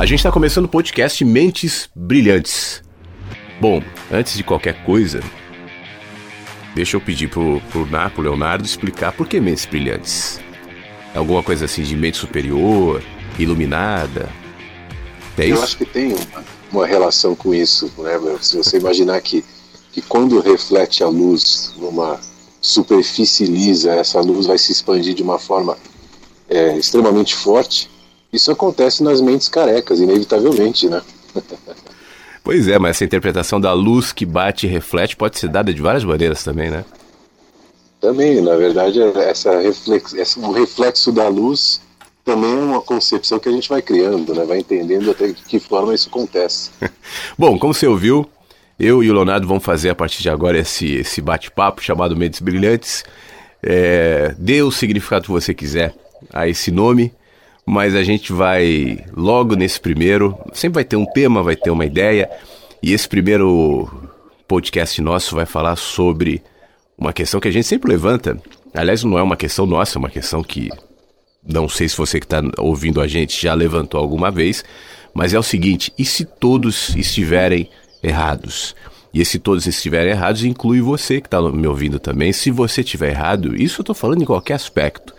A gente está começando o podcast Mentes Brilhantes. Bom, antes de qualquer coisa, deixa eu pedir pro, pro Napo, Leonardo, explicar por que Mentes Brilhantes. É alguma coisa assim de mente superior, iluminada? É eu acho que tem uma, uma relação com isso, né? Se você imaginar que, que quando reflete a luz numa superfície lisa, essa luz vai se expandir de uma forma é, extremamente forte isso acontece nas mentes carecas, inevitavelmente, né? pois é, mas essa interpretação da luz que bate e reflete pode ser dada de várias maneiras também, né? Também, na verdade, essa reflex, essa, o reflexo da luz também é uma concepção que a gente vai criando, né? Vai entendendo até de que forma isso acontece. Bom, como você ouviu, eu e o Leonardo vamos fazer a partir de agora esse, esse bate-papo chamado Mentes Brilhantes. É, dê o significado que você quiser a esse nome mas a gente vai logo nesse primeiro. Sempre vai ter um tema, vai ter uma ideia. E esse primeiro podcast nosso vai falar sobre uma questão que a gente sempre levanta. Aliás, não é uma questão nossa, é uma questão que não sei se você que está ouvindo a gente já levantou alguma vez, mas é o seguinte: e se todos estiverem errados? E se todos estiverem errados, inclui você que está me ouvindo também. Se você estiver errado, isso eu estou falando em qualquer aspecto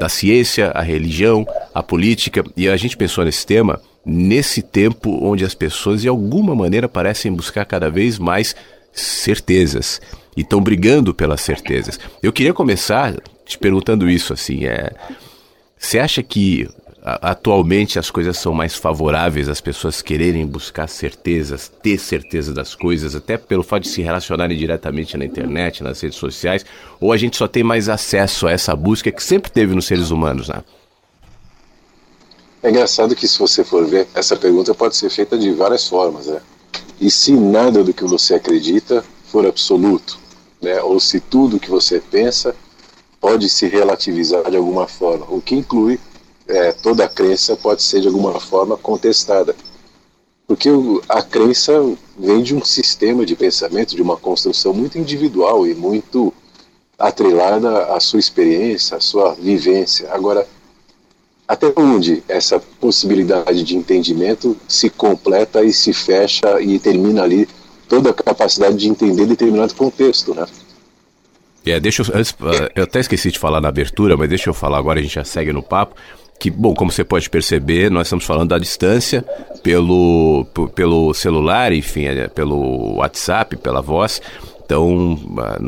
da ciência, a religião, a política, e a gente pensou nesse tema nesse tempo onde as pessoas de alguma maneira parecem buscar cada vez mais certezas e estão brigando pelas certezas. Eu queria começar te perguntando isso assim, é, você acha que atualmente as coisas são mais favoráveis às pessoas quererem buscar certezas, ter certeza das coisas, até pelo fato de se relacionarem diretamente na internet, nas redes sociais, ou a gente só tem mais acesso a essa busca que sempre teve nos seres humanos, né? É engraçado que se você for ver, essa pergunta pode ser feita de várias formas, né? E se nada do que você acredita for absoluto, né? Ou se tudo que você pensa pode se relativizar de alguma forma, o que inclui é, toda crença pode ser de alguma forma contestada. Porque a crença vem de um sistema de pensamento, de uma construção muito individual e muito atrelada à sua experiência, à sua vivência. Agora, até onde essa possibilidade de entendimento se completa e se fecha e termina ali toda a capacidade de entender determinado contexto, né? É, deixa eu, eu até esqueci de falar na abertura, mas deixa eu falar agora, a gente já segue no papo que, bom, como você pode perceber, nós estamos falando da distância pelo, pelo celular, enfim, é, pelo WhatsApp, pela voz. Então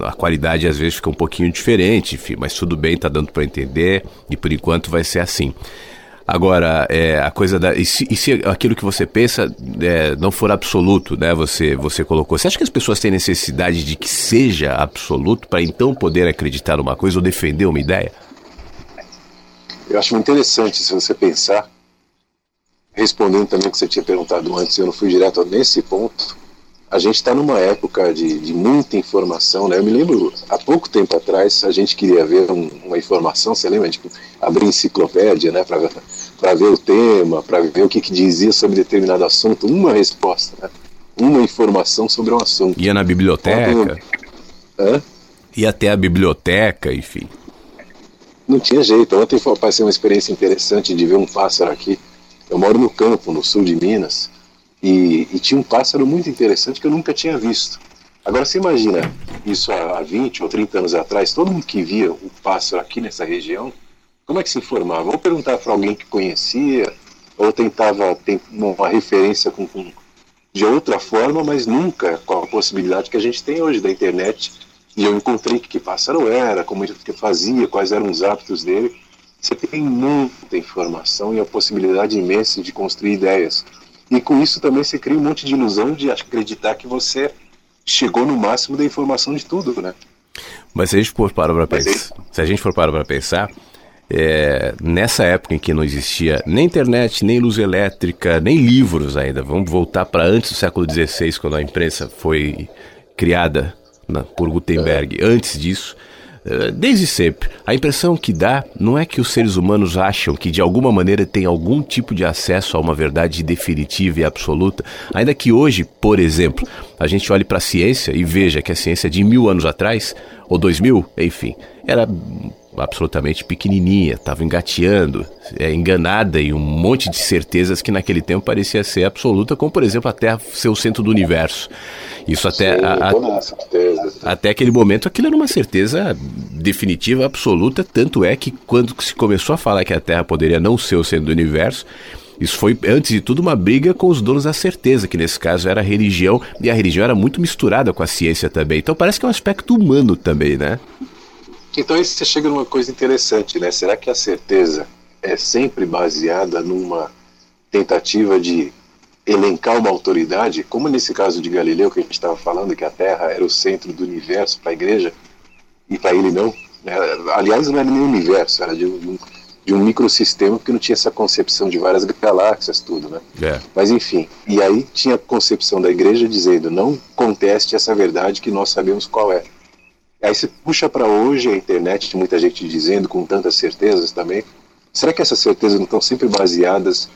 a, qualidade às vezes fica um pouquinho diferente, enfim, mas tudo bem, tá dando para entender e por enquanto vai ser assim. Agora, é, a coisa da. E se, e se aquilo que você pensa é, não for absoluto, né? Você, você colocou. Você acha que as pessoas têm necessidade de que seja absoluto para então poder acreditar numa coisa ou defender uma ideia? Eu acho muito interessante se você pensar, respondendo também o que você tinha perguntado antes, eu não fui direto nesse ponto. A gente está numa época de, de, muita informação, né? Eu me lembro, há pouco tempo atrás, a gente queria ver um, uma informação, você lembra? Tipo, abrir enciclopédia, né? Para ver o tema, para ver o que, que dizia sobre determinado assunto, uma resposta, né? Uma informação sobre um assunto. Ia na biblioteca. Hã? Ia até a biblioteca, enfim não tinha jeito. Ontem foi uma experiência interessante de ver um pássaro aqui. Eu moro no campo, no sul de Minas, e, e tinha um pássaro muito interessante que eu nunca tinha visto. Agora você imagina isso há 20 ou 30 anos atrás, todo mundo que via o pássaro aqui nessa região, como é que se informava? Ou perguntar para alguém que conhecia, ou tentava ter uma referência com, com, de outra forma, mas nunca com a possibilidade que a gente tem hoje da internet e eu encontrei que pássaro era, como ele fazia, quais eram os hábitos dele. Você tem muita informação e a possibilidade imensa de construir ideias. E com isso também você cria um monte de ilusão de acreditar que você chegou no máximo da informação de tudo, né? Mas se a gente for parar para pensar, se a gente for parar para pensar, é, nessa época em que não existia nem internet, nem luz elétrica, nem livros ainda, vamos voltar para antes do século XVI, quando a imprensa foi criada na, por Gutenberg. Antes disso, Eh, desde sempre. A impressão que dá não é que os seres humanos acham que de alguma maneira tem algum tipo de acesso a uma verdade definitiva e absoluta, ainda que hoje, por exemplo, a gente olhe para a ciência e veja que a ciência de mil anos atrás, ou dois mil, enfim, era absolutamente pequenininha, estava engateando, é, enganada em um monte de certezas que naquele tempo parecia ser absoluta, como por exemplo a Terra ser o centro do universo. Isso até Sim, a, a, até aquele momento aquilo era uma certeza definitiva, absoluta, tanto é que quando se começou a falar que a Terra poderia não ser o centro do universo, isso foi, antes de tudo, uma briga com os donos da certeza, que nesse caso era a religião, e a religião era muito misturada com a ciência também. Então parece que é um aspecto humano também, né? Então aí você chega numa coisa interessante, né? Será que a certeza é sempre baseada numa tentativa de elencar uma autoridade, como nesse caso de Galileu que a gente estava falando, que a Terra era o centro do universo para a Igreja e para ele não? Né? Aliás, não era nem universo, era de um, de um microsistema que não tinha essa concepção de várias galáxias, tudo, né? É. Mas enfim, e aí tinha a concepção da Igreja dizendo: não conteste essa verdade que nós sabemos qual é. Aí você puxa para hoje a internet, muita gente dizendo com tantas certezas também. Será que essas certezas não estão sempre baseadas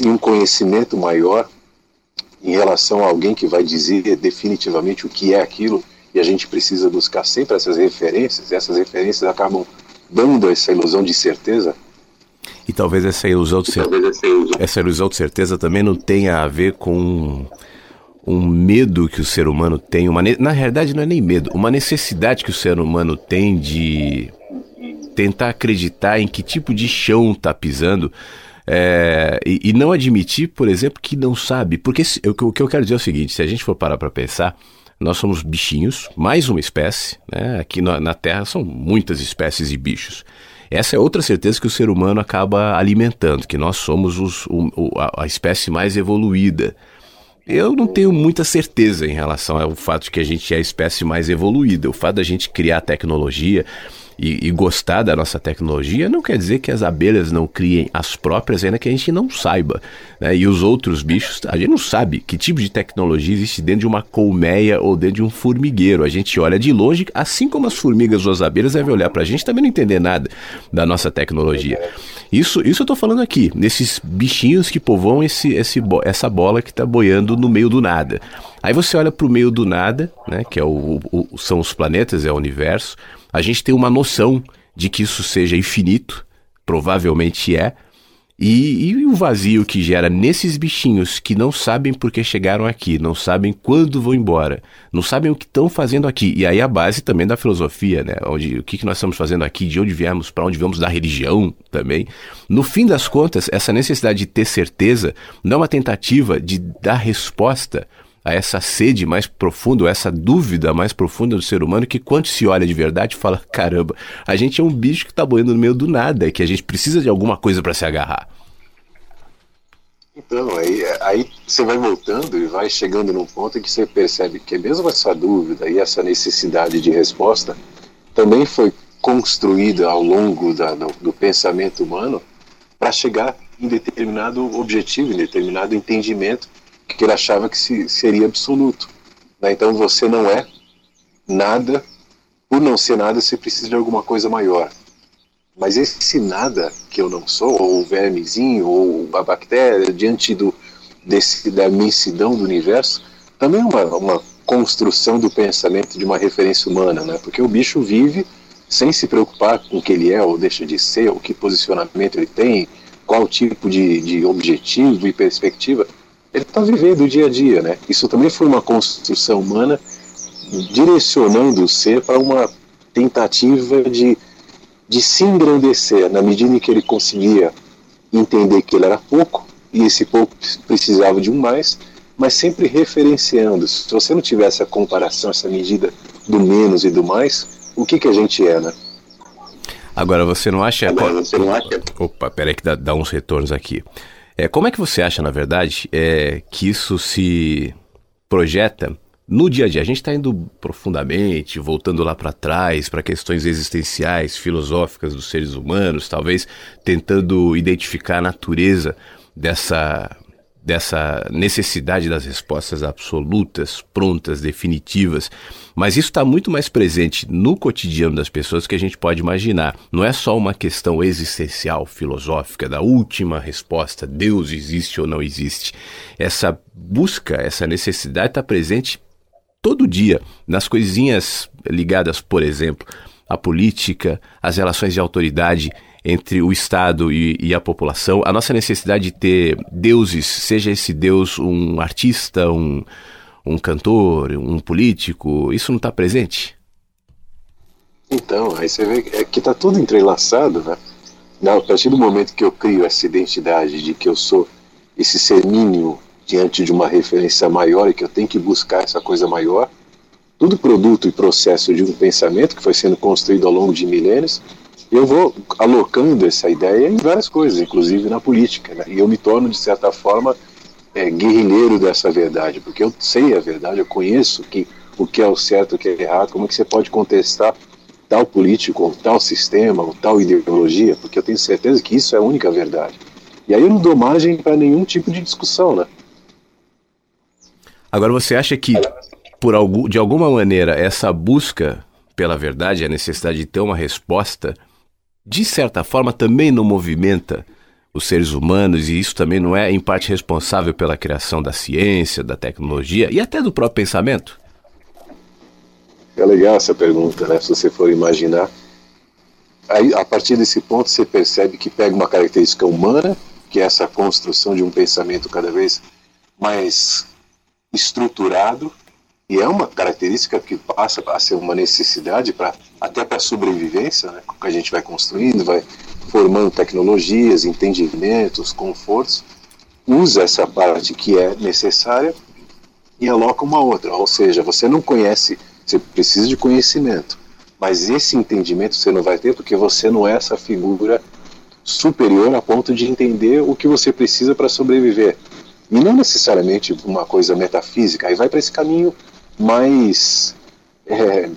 em um conhecimento maior em relação a alguém que vai dizer definitivamente o que é aquilo? E a gente precisa buscar sempre essas referências, e essas referências acabam dando essa ilusão de certeza? E talvez essa ilusão de, cer essa ilusão de certeza também não tenha a ver com um medo que o ser humano tem, uma na realidade não é nem medo, uma necessidade que o ser humano tem de tentar acreditar em que tipo de chão está pisando é, e, e, não admitir, por exemplo, que não sabe. Porque se, o, o que eu quero dizer é o seguinte: se a gente for parar para pensar, nós somos bichinhos, mais uma espécie, né? aqui na, na Terra são muitas espécies de bichos. Essa é outra certeza que o ser humano acaba alimentando, que nós somos os, o, a, a espécie mais evoluída. Eu não tenho muita certeza em relação ao fato de que a gente é a espécie mais evoluída. O fato da gente criar tecnologia e, e, gostar da nossa tecnologia não quer dizer que as abelhas não criem as próprias, ainda que a gente não saiba. Né? E os outros bichos, a gente não sabe que tipo de tecnologia existe dentro de uma colmeia ou dentro de um formigueiro. A gente olha de longe, assim como as formigas ou as abelhas devem olhar para a gente também não entender nada da nossa tecnologia. Isso, isso eu estou falando aqui, nesses bichinhos que povoam esse, esse, essa bola que está boiando no meio do nada. Aí você olha para o meio do nada, né, que é o, o, são os planetas, é o universo. A gente tem uma noção de que isso seja infinito, provavelmente é, e, e, o vazio que gera nesses bichinhos que não sabem por que chegaram aqui, não sabem quando vão embora, não sabem o que estão fazendo aqui. E aí a base também da filosofia, né? Onde, o que, que nós estamos fazendo aqui, de onde viemos, para onde vamos, da religião também. No fim das contas, essa necessidade de ter certeza não é uma tentativa de dar resposta a essa sede mais profunda, essa dúvida mais profunda do ser humano, que quando se olha de verdade fala: caramba, a gente é um bicho que está boiando no meio do nada, que a gente precisa de alguma coisa para se agarrar. Então, aí, aí você vai voltando e vai chegando num ponto em que você percebe que mesmo essa dúvida e essa necessidade de resposta também foi construída ao longo da, do, do pensamento humano para chegar em determinado objetivo, em determinado entendimento que ele achava que se, seria absoluto. Né? Então você não é nada, por não ser nada, você precisa de alguma coisa maior. Mas esse nada que eu não sou, ou o vermezinho, ou a bactéria, diante do, desse, da imensidão do universo, também é uma, uma construção do pensamento de uma referência humana, né? porque o bicho vive sem se preocupar com o que ele é ou deixa de ser, ou que posicionamento ele tem, qual tipo de, de objetivo e perspectiva ele está vivendo o dia a dia, né? Isso também foi uma construção humana direcionando o ser para uma tentativa de, de se engrandecer na medida em que ele conseguia entender que ele era pouco e esse pouco precisava de um mais, mas sempre referenciando. Se você não tivesse a comparação, essa medida do menos e do mais, o que, que a gente é, né? Agora, você não acha... Agora, você não acha... Opa, peraí que dá, dá uns retornos aqui. É, como é que você acha, na verdade, é, que isso se projeta no dia a dia? A gente está indo profundamente, voltando lá para trás, para questões existenciais, filosóficas dos seres humanos, talvez tentando identificar a natureza dessa dessa necessidade das respostas absolutas, prontas, definitivas. Mas isso está muito mais presente no cotidiano das pessoas que a gente pode imaginar. Não é só uma questão existencial, filosófica, da última resposta: Deus existe ou não existe. Essa busca, essa necessidade está presente todo dia nas coisinhas ligadas, por exemplo, à política, às relações de autoridade entre o Estado e, e, a população, a nossa necessidade de ter deuses, seja esse deus um artista, um, um cantor, um político, isso não está presente? Então, aí você vê é que está tudo entrelaçado, né? A partir do momento que eu crio essa identidade de que eu sou esse ser mínimo diante de uma referência maior e que eu tenho que buscar essa coisa maior, tudo produto e processo de um pensamento que foi sendo construído ao longo de milênios, eu vou alocando essa ideia em várias coisas, inclusive na política. Né? E eu me torno, de certa forma, é, guerrilheiro dessa verdade, porque eu sei a verdade, eu conheço que, o que é o certo, o que é errado, como é que você pode contestar tal político, ou tal sistema, ou tal ideologia, porque eu tenho certeza que isso é a única verdade. E aí eu não dou margem para nenhum tipo de discussão, né? Agora você acha que, por algum, de alguma maneira, essa busca pela verdade, a necessidade de ter uma resposta, de certa forma, também não movimenta os seres humanos e isso também não é, em parte, responsável pela criação da ciência, da tecnologia e até do próprio pensamento? É legal essa pergunta, né? Se você for imaginar. Aí, a partir desse ponto, você percebe que pega uma característica humana, que é essa construção de um pensamento cada vez mais estruturado, e é uma característica que passa a ser uma necessidade para até para a sobrevivência, né? que a gente vai construindo, vai formando tecnologias, entendimentos, confortos, usa essa parte que é necessária e aloca uma outra. Ou seja, você não conhece, você precisa de conhecimento, mas esse entendimento você não vai ter porque você não é essa figura superior a ponto de entender o que você precisa para sobreviver. E não necessariamente uma coisa metafísica, aí vai para esse caminho mais é,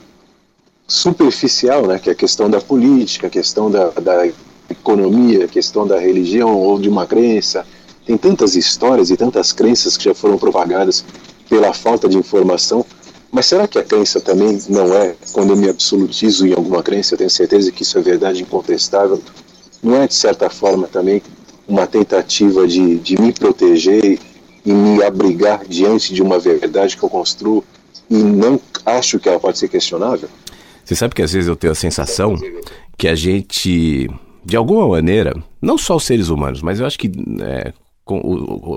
superficial, né, que é a questão da política, a questão da, da economia, a questão da religião ou de uma crença. Tem tantas histórias e tantas crenças que já foram propagadas pela falta de informação. Mas será que a crença também não é, quando eu me absolutizo em alguma crença, eu tenho certeza que isso é verdade incontestável, não é de certa forma também uma tentativa de, de me proteger e me abrigar diante de uma verdade que eu construo e não acho que ela pode ser questionável? Você sabe que às vezes eu tenho a sensação que a gente, de alguma maneira, não só os seres humanos, mas eu acho que é, com,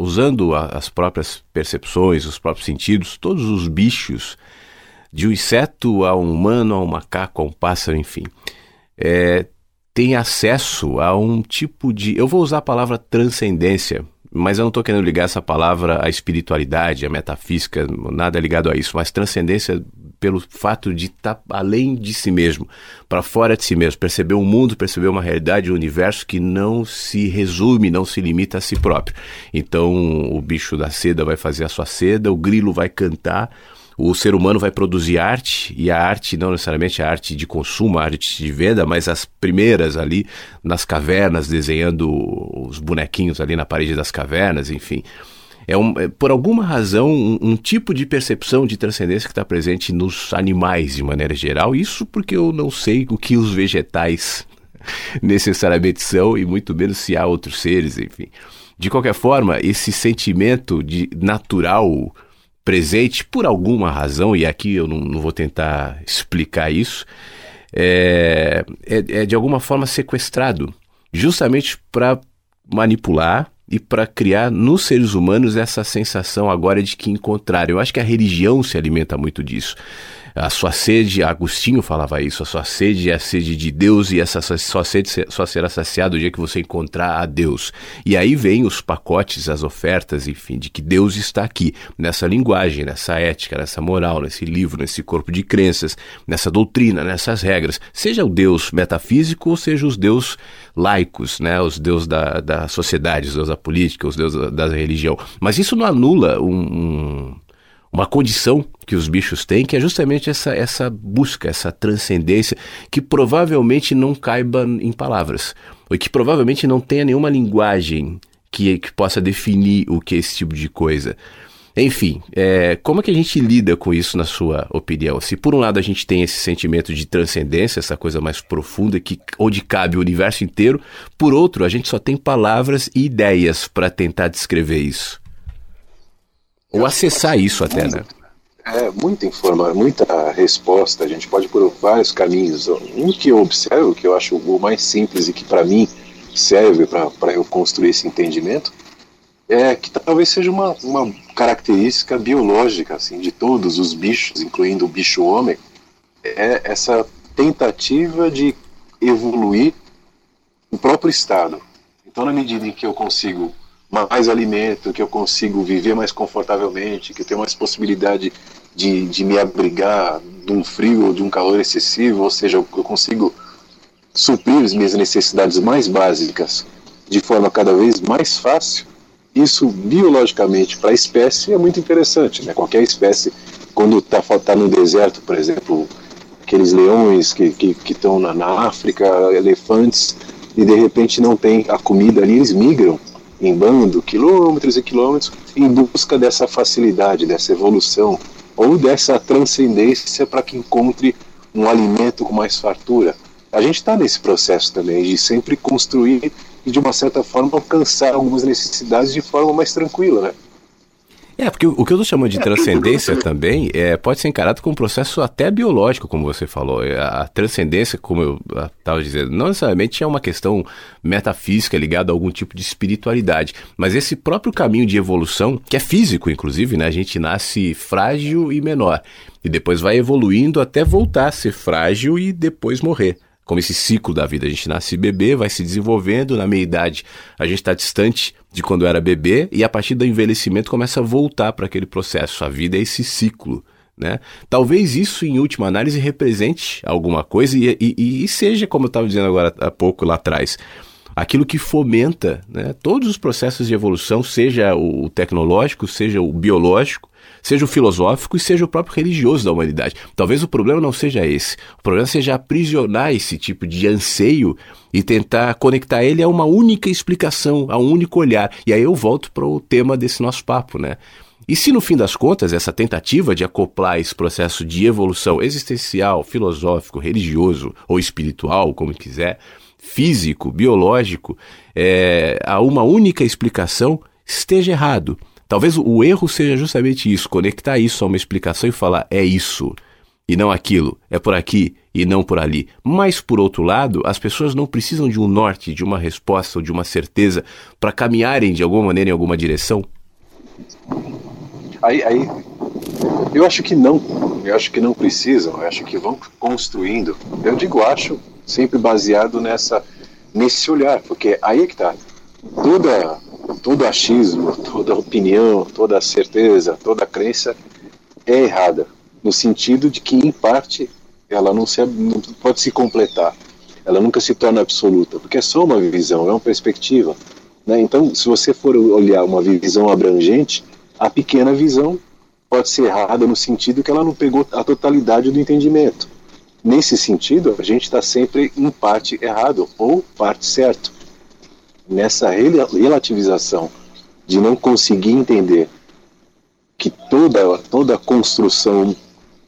usando a, as próprias percepções, os próprios sentidos, todos os bichos, de um inseto a um humano, a um macaco, a um pássaro, enfim, é, tem acesso a um tipo de. Eu vou usar a palavra transcendência, mas eu não estou querendo ligar essa palavra à espiritualidade, à metafísica, nada ligado a isso, mas transcendência pelo fato de estar tá além de si mesmo, para fora de si mesmo, perceber um mundo, perceber uma realidade, um universo que não se resume, não se limita a si próprio. Então, o bicho da seda vai fazer a sua seda, o grilo vai cantar, o ser humano vai produzir arte, e a arte não necessariamente a arte de consumo, a arte de venda, mas as primeiras ali nas cavernas, desenhando os bonequinhos ali na parede das cavernas, enfim. É, um, é por alguma razão um, um, tipo de percepção de transcendência que está presente nos animais de maneira geral. Isso porque eu não sei o que os vegetais necessariamente são e muito menos se há outros seres, enfim. De qualquer forma, esse sentimento de natural presente por alguma razão, e aqui eu não, não vou tentar explicar isso, é, é, é de alguma forma sequestrado, justamente para manipular e para criar nos seres humanos essa sensação agora de que encontraram. Eu acho que a religião se alimenta muito disso. A sua sede, Agostinho falava isso, a sua sede é a sede de Deus e essa sua sede só será saciada o dia que você encontrar a Deus. E aí vem os pacotes, as ofertas, enfim, de que Deus está aqui, nessa linguagem, nessa ética, nessa moral, nesse livro, nesse corpo de crenças, nessa doutrina, nessas regras. Seja o Deus metafísico ou seja os Deus laicos, né? os Deus da, da sociedade, os Deus da política, os Deus da, da religião. Mas isso não anula um, um uma condição que os bichos têm, que é justamente essa, essa busca, essa transcendência, que provavelmente não caiba em palavras, ou que provavelmente não tenha nenhuma linguagem que, que possa definir o que é esse tipo de coisa. Enfim, é, como é que a gente lida com isso, na sua opinião? Se por um lado a gente tem esse sentimento de transcendência, essa coisa mais profunda, que onde cabe o universo inteiro, por outro, a gente só tem palavras e ideias para tentar descrever isso. Ou acessar isso até, né? É, muita informação, muita resposta, a gente pode por vários caminhos. Um que eu observo, que eu acho o mais simples e que para mim serve para eu construir esse entendimento, é que talvez seja uma, uma característica biológica assim de todos os bichos, incluindo o bicho homem, é essa tentativa de evoluir o próprio estado. Então, na medida em que eu consigo mais alimento, que eu consigo viver mais confortavelmente, que eu tenho mais possibilidade de, de me abrigar de um frio ou de um calor excessivo, ou seja, eu consigo suprir as minhas necessidades mais básicas de forma cada vez mais fácil, isso biologicamente para a espécie é muito interessante. Né? Qualquer espécie, quando está tá no deserto, por exemplo, aqueles leões que estão que, que na, na África, elefantes, e de repente não tem a comida ali, eles migram em bando, quilômetros e quilômetros, em busca dessa facilidade, dessa evolução, ou dessa transcendência para que encontre um alimento com mais fartura. A gente está nesse processo também de sempre construir e, de uma certa forma, alcançar algumas necessidades de forma mais tranquila, né? É, porque o que eu chamando de transcendência também é, pode ser encarado como um processo até biológico, como você falou. É, a transcendência, como eu estava dizendo, não necessariamente é uma questão metafísica ligada a algum tipo de espiritualidade, mas esse próprio caminho de evolução, que é físico, inclusive, né? A gente nasce frágil e menor, e depois vai evoluindo até voltar a ser frágil e depois morrer como esse ciclo da vida. A gente nasce bebê, vai se desenvolvendo, na meia idade a gente está distante de quando era bebê e a partir do envelhecimento começa a voltar para aquele processo. A vida é esse ciclo. Né? Talvez isso, em última análise, represente alguma coisa e, e, e seja, como eu estava dizendo agora há pouco lá atrás, aquilo que fomenta né, todos os processos de evolução, seja o tecnológico, seja o biológico, seja o filosófico e seja o próprio religioso da humanidade. Talvez o problema não seja esse. O problema seja aprisionar esse tipo de anseio e tentar conectar ele a uma única explicação, a um único olhar. E aí eu volto para o tema desse nosso papo, né? E se no fim das contas essa tentativa de acoplar esse processo de evolução existencial, filosófico, religioso ou espiritual, como quiser, físico, biológico, é, a uma única explicação esteja errado. Talvez o erro seja justamente isso, conectar isso a uma explicação e falar é isso e não aquilo, é por aqui e não por ali. Mas, por outro lado, as pessoas não precisam de um norte, de uma resposta ou de uma certeza para caminharem de alguma maneira em alguma direção? Aí, aí, eu acho que não, eu acho que não precisam, eu acho que vão construindo. Eu digo acho, sempre baseado nessa, nesse olhar, porque aí é que está. Toda todo achismo, toda opinião, toda certeza, toda crença é errada, no sentido de que, em parte, ela não, se, não pode se completar, ela nunca se torna absoluta, porque é só uma visão, é uma perspectiva. Né? Então, se você for olhar uma visão abrangente, a pequena visão pode ser errada no sentido que ela não pegou a totalidade do entendimento. Nesse sentido, a gente está sempre em parte errado ou parte certo nessa relativização de não conseguir entender que toda, toda construção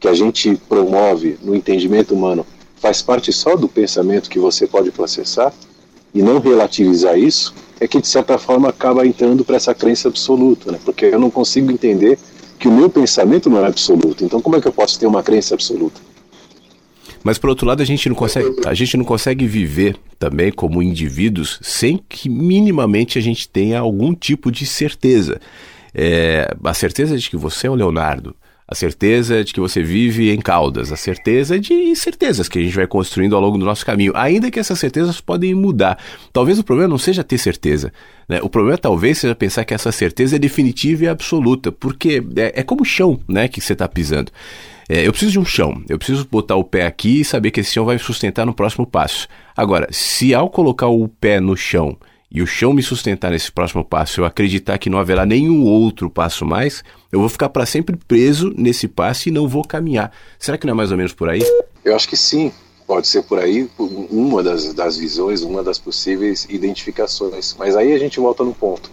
que a gente promove no entendimento humano faz parte só do pensamento que você pode processar e não relativizar isso, é que de certa forma acaba entrando para essa crença absoluta, né? porque eu não consigo entender que o meu pensamento não é absoluto. Então, como é que eu posso ter uma crença absoluta? Mas por outro lado, a gente não consegue, a gente não consegue viver também como indivíduos sem que minimamente a gente tenha algum tipo de certeza. É, a certeza de que você é o Leonardo, a certeza de que você vive em Caldas, a certeza de certezas que a gente vai construindo ao longo do nosso caminho, ainda que essas certezas podem mudar. Talvez o problema não seja ter certeza, né? o problema talvez seja pensar que essa certeza é definitiva e absoluta, porque é, é como o chão né, que você está pisando. É, eu preciso de um chão, eu preciso botar o pé aqui e saber que esse chão vai sustentar no próximo passo. Agora, se ao colocar o pé no chão e o chão me sustentar nesse próximo passo, eu acreditar que não haverá nenhum outro passo mais, eu vou ficar para sempre preso nesse passo e não vou caminhar. Será que não é mais ou menos por aí? Eu acho que sim. Pode ser por aí uma das, das visões, uma das possíveis identificações. Mas aí a gente volta no ponto.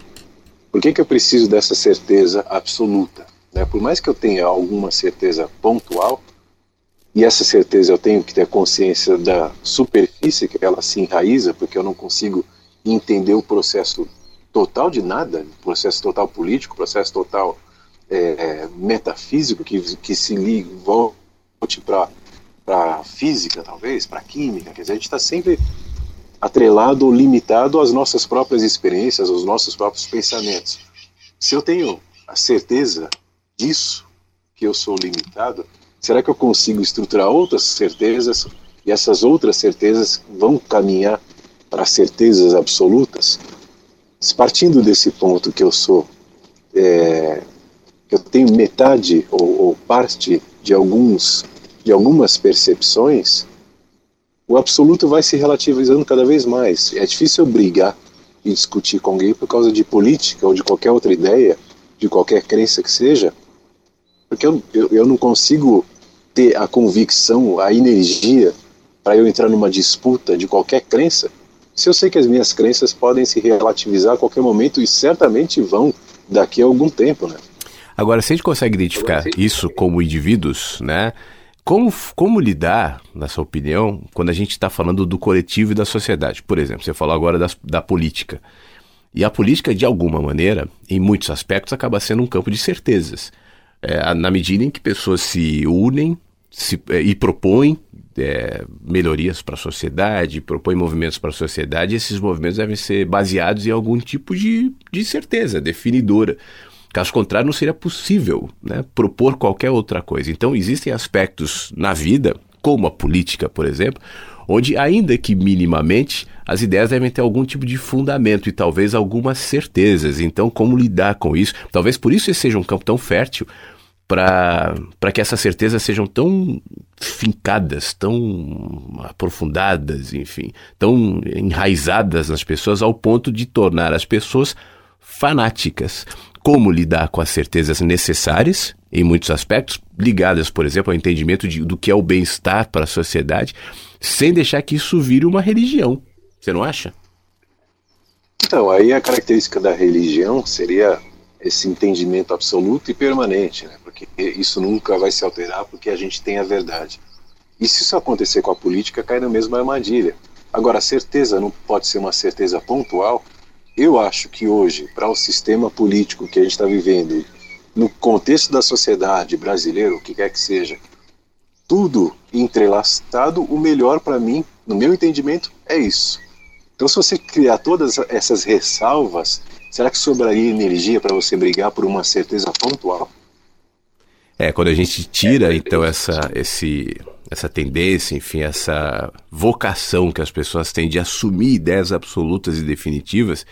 Por que, que eu preciso dessa certeza absoluta? Né? Por mais que eu tenha alguma certeza pontual, e essa certeza eu tenho que ter consciência da superfície que ela se enraiza, porque eu não consigo entender o processo total de nada, processo total político, processo total é, é, metafísico que, que se liga, volte para a física, talvez, para química. Quer dizer, a gente está sempre atrelado ou limitado às nossas próprias experiências, aos nossos próprios pensamentos. Se eu tenho a certeza disso, que eu sou limitado, será que eu consigo estruturar outras certezas e essas outras certezas vão caminhar para certezas absolutas? Partindo desse ponto que eu sou, é, eu tenho metade ou, ou parte de alguns de algumas percepções, o absoluto vai se relativizando cada vez mais. É difícil eu brigar e discutir com alguém por causa de política ou de qualquer outra ideia, de qualquer crença que seja, porque eu, eu, eu não consigo ter a convicção, a energia para eu entrar numa disputa de qualquer crença, se eu sei que as minhas crenças podem se relativizar a qualquer momento e certamente vão daqui a algum tempo, né? Agora, se a gente consegue identificar isso como indivíduos, né? Como, como lidar, na sua opinião, quando a gente está falando do coletivo e da sociedade? Por exemplo, você falou agora das, da política. E a política, de alguma maneira, em muitos aspectos, acaba sendo um campo de certezas. É, na medida em que pessoas se unem se, é, e propõem é, melhorias para a sociedade, propõem movimentos para a sociedade, esses movimentos devem ser baseados em algum tipo de, de certeza definidora. Caso contrário, não seria possível né, propor qualquer outra coisa. Então, existem aspectos na vida, como a política, por exemplo, onde, ainda que minimamente, as ideias devem ter algum tipo de fundamento e talvez algumas certezas. Então, como lidar com isso? Talvez por isso esse seja um campo tão fértil para que essas certezas sejam tão fincadas, tão aprofundadas, enfim, tão enraizadas nas pessoas ao ponto de tornar as pessoas fanáticas como lidar com as certezas necessárias, em muitos aspectos, ligadas, por exemplo, ao entendimento de, do que é o bem-estar para a sociedade, sem deixar que isso vire uma religião. Você não acha? Então, aí a característica da religião seria esse entendimento absoluto e permanente, né? porque isso nunca vai se alterar porque a gente tem a verdade. E se isso acontecer com a política, cai na mesma armadilha. Agora, a certeza não pode ser uma certeza pontual, eu acho que hoje, para o sistema político que a gente está vivendo, no contexto da sociedade brasileira, o que quer que seja, tudo entrelaçado, o melhor para mim, no meu entendimento, é isso. Então, se você criar todas essas ressalvas, será que sobraria energia para você brigar por uma certeza pontual? É, quando a gente tira, então, essa, esse, essa tendência, enfim, essa vocação que as pessoas têm de assumir ideias absolutas e definitivas,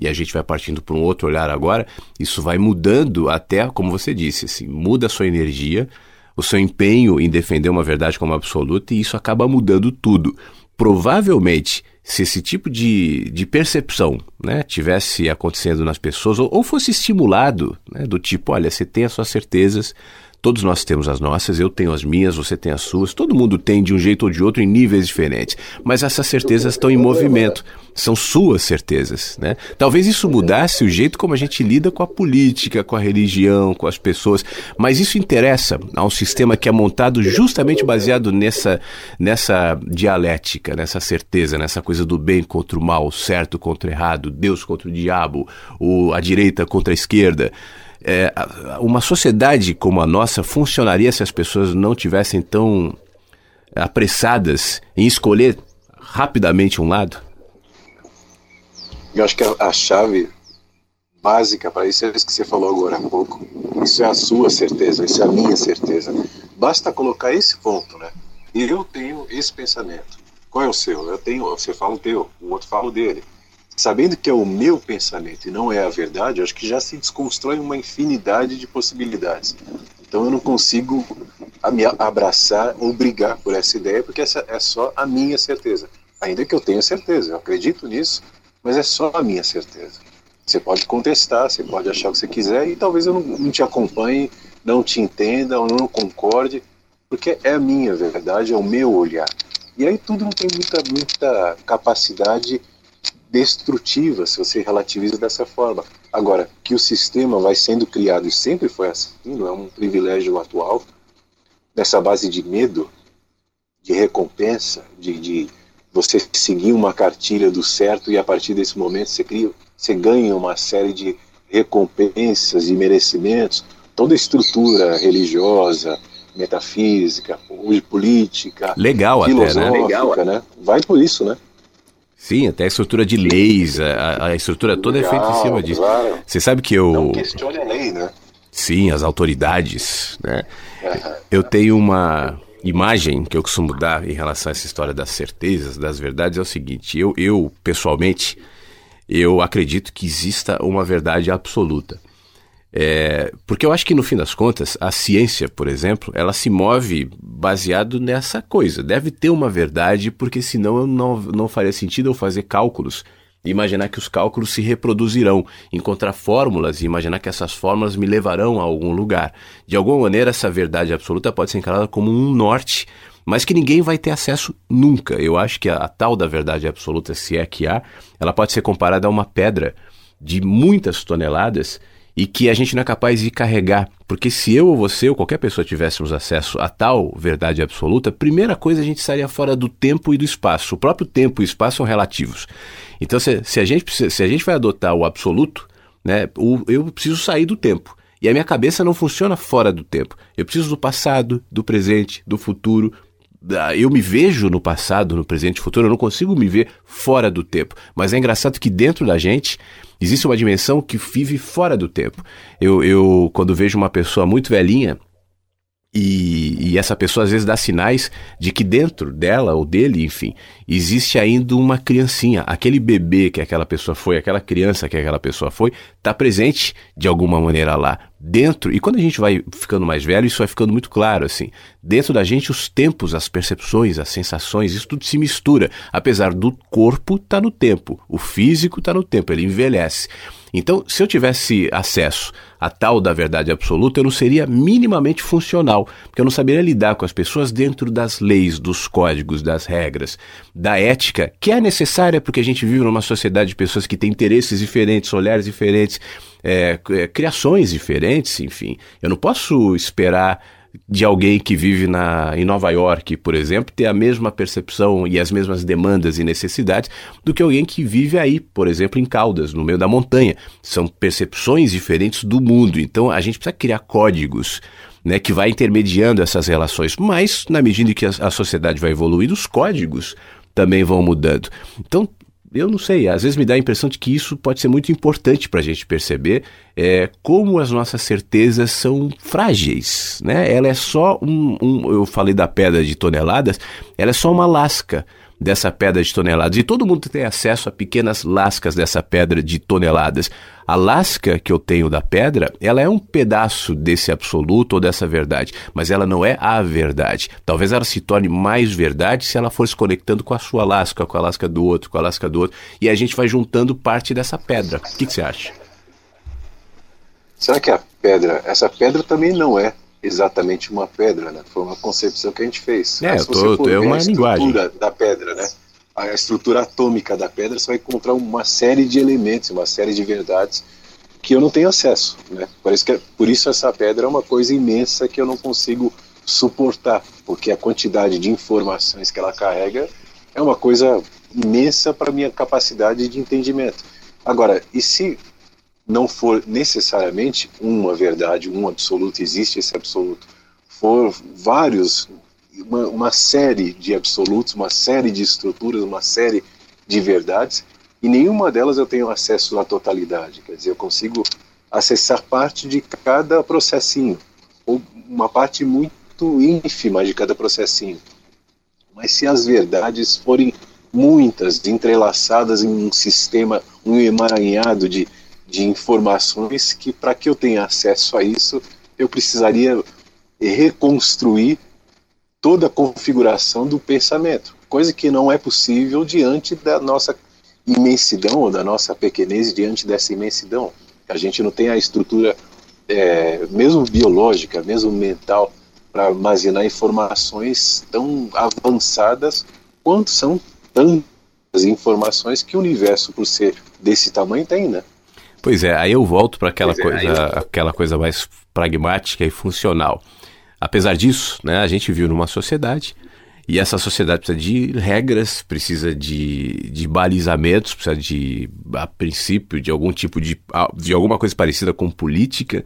e a gente vai partindo para um outro olhar agora, isso vai mudando até, como você disse, assim, muda a sua energia, o seu empenho em defender uma verdade como absoluta, e isso acaba mudando tudo. Provavelmente, se esse tipo de, de percepção né, tivesse acontecendo nas pessoas, ou, ou fosse estimulado, né, do tipo, olha, você tem as suas certezas, Todos nós temos as nossas, eu tenho as minhas, você tem as suas, todo mundo tem de um jeito ou de outro em níveis diferentes. Mas essas certezas estão em movimento, são suas certezas. Né? Talvez isso mudasse o jeito como a gente lida com a política, com a religião, com as pessoas, mas isso interessa a um sistema que é montado justamente baseado nessa, nessa dialética, nessa certeza, nessa coisa do bem contra o mal, certo contra o errado, Deus contra o diabo, o, a direita contra a esquerda. É, uma sociedade como a nossa funcionaria se as pessoas não tivessem tão apressadas em escolher rapidamente um lado? Eu acho que a, a chave básica para isso é isso que você falou agora há pouco. Isso é a sua certeza, isso é a minha certeza. Basta colocar esse ponto, né? E eu tenho esse pensamento. Qual é o seu? Eu tenho, você fala o teu, o outro fala o dele sabendo que é o meu pensamento e não é a verdade, acho que já se desconstrói uma infinidade de possibilidades. Então eu não consigo me abraçar ou brigar por essa ideia, porque essa é só a minha certeza. Ainda que eu tenha certeza, eu acredito nisso, mas é só a minha certeza. Você pode contestar, você pode achar o que você quiser e talvez eu não, não te acompanhe, não te entenda ou não concorde, porque é a minha verdade, é o meu olhar. E aí tudo não tem muita, muita capacidade destrutiva se você relativiza dessa forma. Agora, que o sistema vai sendo criado e sempre foi assim, não é um privilégio atual, nessa base de medo, de recompensa, de, de você seguir uma cartilha do certo e a partir desse momento você cria, você ganha uma série de recompensas e merecimentos, toda a estrutura religiosa, metafísica, política, legal filosófica, até, né? Legal, né? Vai por isso, né? Sim, até a estrutura de leis, a, a estrutura toda legal, é feita em cima disso. Claro. Você sabe que eu. Não questione a lei, né? Sim, as autoridades, né? Uhum. Eu tenho uma imagem que eu costumo dar em relação a essa história das certezas, das verdades, é o seguinte: eu, eu pessoalmente, eu acredito que exista uma verdade absoluta. É, porque eu acho que no fim das contas, a ciência, por exemplo, ela se move baseado nessa coisa. Deve ter uma verdade, porque senão não, não faria sentido eu fazer cálculos imaginar que os cálculos se reproduzirão, encontrar fórmulas e imaginar que essas fórmulas me levarão a algum lugar. De alguma maneira, essa verdade absoluta pode ser encarada como um norte, mas que ninguém vai ter acesso nunca. Eu acho que a, a tal da verdade absoluta, se é que há, ela pode ser comparada a uma pedra de muitas toneladas e que a gente não é capaz de carregar. Porque se eu ou você ou qualquer pessoa tivéssemos acesso a tal verdade absoluta, primeira coisa a gente estaria fora do tempo e do espaço. O próprio tempo e o espaço são relativos. Então, se, se, a, gente, se a gente vai adotar o absoluto, né, o, eu preciso sair do tempo. E a minha cabeça não funciona fora do tempo. Eu preciso do passado, do presente, do futuro. Eu me vejo no passado, no presente e futuro, eu não consigo me ver fora do tempo. Mas é engraçado que dentro da gente existe uma dimensão que vive fora do tempo. Eu, eu quando vejo uma pessoa muito velhinha, e, e, essa pessoa às vezes dá sinais de que dentro dela ou dele, enfim, existe ainda uma criancinha. Aquele bebê que aquela pessoa foi, aquela criança que aquela pessoa foi, está presente de alguma maneira lá dentro. E quando a gente vai ficando mais velho, isso vai ficando muito claro assim. Dentro da gente, os tempos, as percepções, as sensações, isso tudo se mistura. Apesar do corpo estar tá no tempo, o físico está no tempo, ele envelhece. Então, se eu tivesse acesso a tal da verdade absoluta, eu não seria minimamente funcional, porque eu não saberia lidar com as pessoas dentro das leis, dos códigos, das regras, da ética, que é necessária porque a gente vive numa sociedade de pessoas que têm interesses diferentes, olhares diferentes, é, é, criações diferentes, enfim. Eu não posso esperar de alguém que vive na, em Nova York, por exemplo, ter a mesma percepção e as mesmas demandas e necessidades do que alguém que vive aí, por exemplo, em Caldas, no meio da montanha. São percepções diferentes do mundo. Então a gente precisa criar códigos. Né, que vai intermediando essas relações, mas na medida que a, a sociedade vai evoluindo, os códigos também vão mudando. Então eu não sei, às vezes me dá a impressão de que isso pode ser muito importante para a gente perceber é, como as nossas certezas são frágeis. Né? Ela é só um, um. Eu falei da pedra de toneladas, ela é só uma lasca dessa pedra de toneladas. E todo mundo tem acesso a pequenas lascas dessa pedra de toneladas. A lasca que eu tenho da pedra, ela é um pedaço desse absoluto ou dessa verdade, mas ela não é a verdade. Talvez ela se torne mais verdade se ela for se conectando com a sua lasca, com a lasca do outro, com a lasca do outro, e a gente vai juntando parte dessa pedra. O que, que você acha? Será que a pedra, essa pedra também não é exatamente uma pedra, né? Foi uma concepção que a gente fez. É, eu tô, tô, é uma linguagem. da pedra, né? A estrutura atômica da pedra, você vai encontrar uma série de elementos, uma série de verdades que eu não tenho acesso, né? Por isso, que, por isso essa pedra é uma coisa imensa que eu não consigo suportar, porque a quantidade de informações que ela carrega é uma coisa imensa para minha capacidade de entendimento. Agora, e se não for necessariamente uma verdade, um absoluto, existe esse absoluto, for vários, uma, uma série de absolutos, uma série de estruturas, uma série de verdades, e nenhuma delas eu tenho acesso à totalidade. Quer dizer, eu consigo acessar parte de cada processinho, ou uma parte muito ínfima de cada processinho. Mas se as verdades forem muitas, entrelaçadas em um sistema, um emaranhado de de informações que, para que eu tenha acesso a isso, eu precisaria reconstruir toda a configuração do pensamento, coisa que não é possível diante da nossa imensidão ou da nossa pequenez diante dessa imensidão. A gente não tem a estrutura, é, mesmo biológica, mesmo mental, para armazenar informações tão avançadas quanto são tantas informações que o universo, por ser desse tamanho, tem, né? Pois é, aí eu volto para aquela, é, coisa, eu... aquela coisa mais pragmática e funcional. Apesar disso, né, a gente vive numa sociedade e essa sociedade precisa de regras, precisa de, de balizamentos, precisa de, a princípio, de algum tipo de, de alguma coisa parecida com política.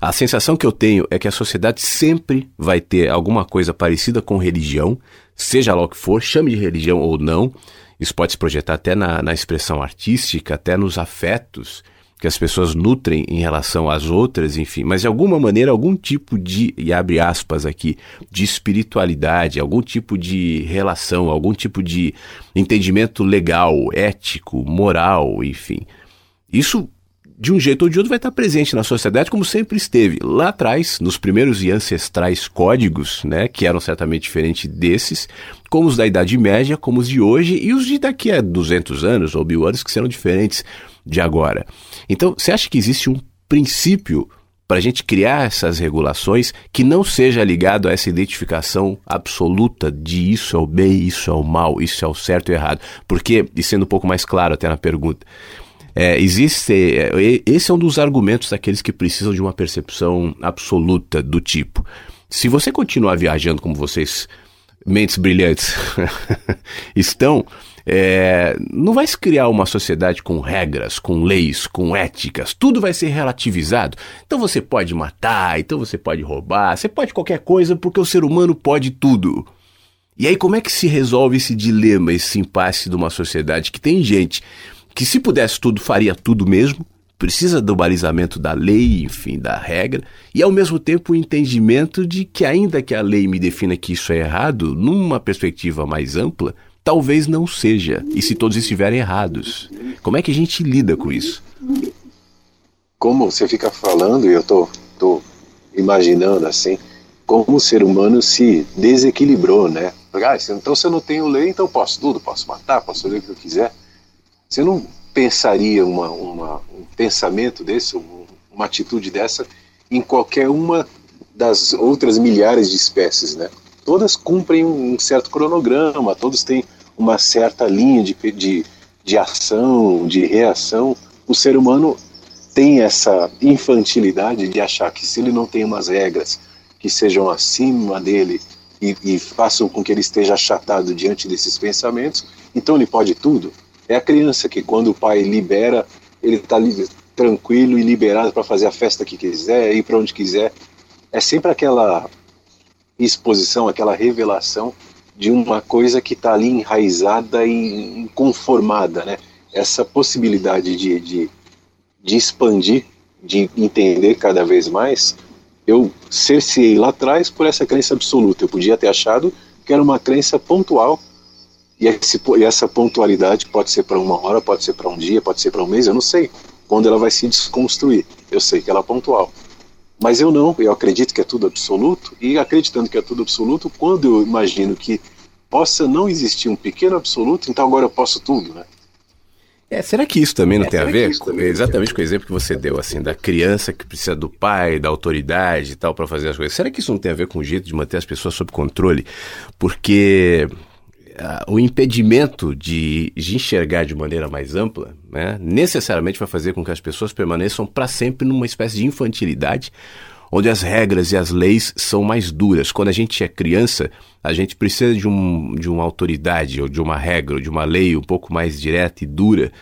A sensação que eu tenho é que a sociedade sempre vai ter alguma coisa parecida com religião, seja lá o que for, chame de religião ou não. Isso pode se projetar até na, na expressão artística, até nos afetos que as pessoas nutrem em relação às outras, enfim, mas de alguma maneira algum tipo de, e abre aspas aqui, de espiritualidade, algum tipo de relação, algum tipo de entendimento legal, ético, moral, enfim. Isso de um jeito ou de outro vai estar presente na sociedade como sempre esteve. Lá atrás, nos primeiros e ancestrais códigos, né, que eram certamente diferentes desses, como os da Idade Média, como os de hoje e os de daqui a 200 anos ou mil anos que serão diferentes de agora. Então, você acha que existe um princípio para a gente criar essas regulações que não seja ligado a essa identificação absoluta de isso é o bem, isso é o mal, isso é o certo e errado? Porque, e sendo um pouco mais claro até na pergunta, é, existe. É, esse é um dos argumentos daqueles que precisam de uma percepção absoluta do tipo. Se você continuar viajando como vocês, mentes brilhantes, estão, é, não vai se criar uma sociedade com regras, com leis, com éticas, tudo vai ser relativizado. Então você pode matar, então você pode roubar, você pode qualquer coisa porque o ser humano pode tudo. E aí, como é que se resolve esse dilema, esse impasse de uma sociedade que tem gente que, se pudesse tudo, faria tudo mesmo, precisa do balizamento da lei, enfim, da regra, e ao mesmo tempo o entendimento de que, ainda que a lei me defina que isso é errado, numa perspectiva mais ampla, talvez não seja, e se todos estiverem errados. Como é que a gente lida com isso? Como você fica falando, e eu tô, tô imaginando assim, como o ser humano se desequilibrou, né? Ah, então se eu não tenho lei, então posso tudo, posso matar, posso fazer o que eu quiser. Você não pensaria uma, uma, um pensamento desse, uma atitude dessa, em qualquer uma das outras milhares de espécies, né? Todas cumprem um certo cronograma, todos têm uma certa linha de, de, de ação, de reação. O ser humano tem essa infantilidade de achar que se ele não tem umas regras que sejam acima dele e, e, façam com que ele esteja achatado diante desses pensamentos, então ele pode tudo. É a criança que, quando o pai libera, ele está tranquilo e liberado para fazer a festa que quiser, ir para onde quiser. É sempre aquela exposição, aquela revelação de uma coisa que está ali enraizada e conformada, né? Essa possibilidade de, de, de expandir, de entender cada vez mais, eu cerceei lá atrás por essa crença absoluta. Eu podia ter achado que era uma crença pontual e, esse, e essa pontualidade pode ser para uma hora, pode ser para um dia, pode ser para um mês, eu não sei quando ela vai se desconstruir. Eu sei que ela é pontual. Mas eu não, eu acredito que é tudo absoluto, e acreditando que é tudo absoluto, quando eu imagino que possa não existir um pequeno absoluto, então agora eu posso tudo, né? É, será que isso também não é, tem a ver com, exatamente com o exemplo que você deu, assim, da criança que precisa do pai, da autoridade e tal para fazer as coisas? Será que isso não tem a ver com o jeito de manter as pessoas sob controle? Porque o impedimento de, de, enxergar de maneira mais ampla, né, necessariamente vai fazer com que as pessoas permaneçam para sempre numa espécie de infantilidade, onde as regras e as leis são mais duras. Quando a gente é criança, a gente precisa de, um, de uma autoridade, ou de uma regra, ou de uma lei um pouco mais direta e dura,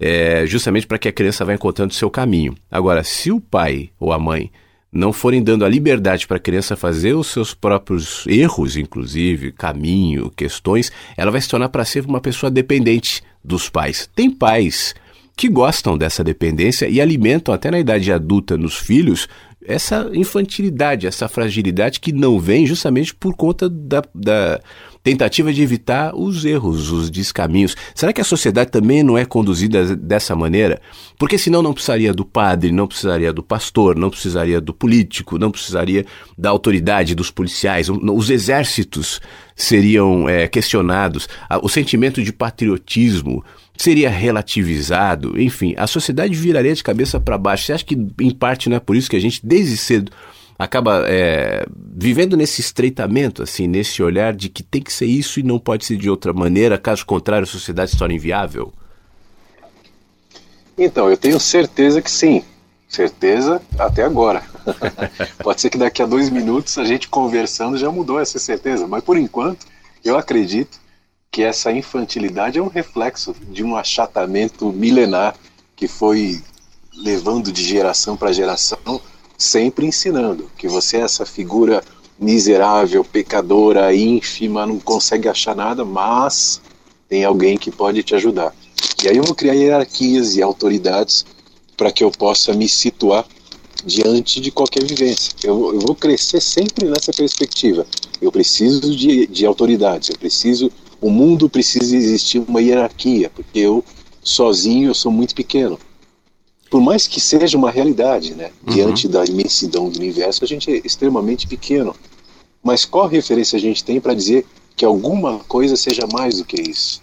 é, justamente para que a criança vá encontrando seu caminho. Agora, se o pai ou a mãe não forem dando a liberdade para a criança fazer os seus próprios erros, inclusive, caminho, questões, ela vai se tornar para ser uma pessoa dependente dos pais. Tem pais que gostam dessa dependência e alimentam até na idade adulta nos filhos essa infantilidade, essa fragilidade que não vem justamente por conta da, da tentativa de evitar os erros, os descaminhos. Será que a sociedade também não é conduzida dessa maneira? Porque senão não precisaria do padre, não precisaria do pastor, não precisaria do político, não precisaria da autoridade dos policiais, os exércitos seriam é, questionados, o sentimento de patriotismo seria relativizado, enfim, a sociedade viraria de cabeça para baixo. Você acha que, em parte, não é por isso que a gente, desde cedo, acaba é, vivendo nesse estreitamento, assim, nesse olhar de que tem que ser isso e não pode ser de outra maneira, caso contrário, a sociedade se torna inviável? Então, eu tenho certeza que sim. Certeza até agora. Pode ser que daqui a dois minutos a gente conversando já mudou essa certeza, mas por enquanto eu acredito que essa infantilidade é um reflexo de um achatamento milenar que foi levando de geração para geração, sempre ensinando que você é essa figura miserável, pecadora, ínfima, não consegue achar nada, mas tem alguém que pode te ajudar. E aí eu vou criar hierarquias e autoridades para que eu possa me situar diante de qualquer vivência. Eu, eu, vou crescer sempre nessa perspectiva. Eu preciso de, de autoridades, eu preciso, o mundo precisa existir uma hierarquia, porque eu sozinho eu sou muito pequeno. Por mais que seja uma realidade, né? Uhum. Diante da imensidão do universo, a gente é extremamente pequeno. Mas qual referência a gente tem para dizer que alguma coisa seja mais do que isso?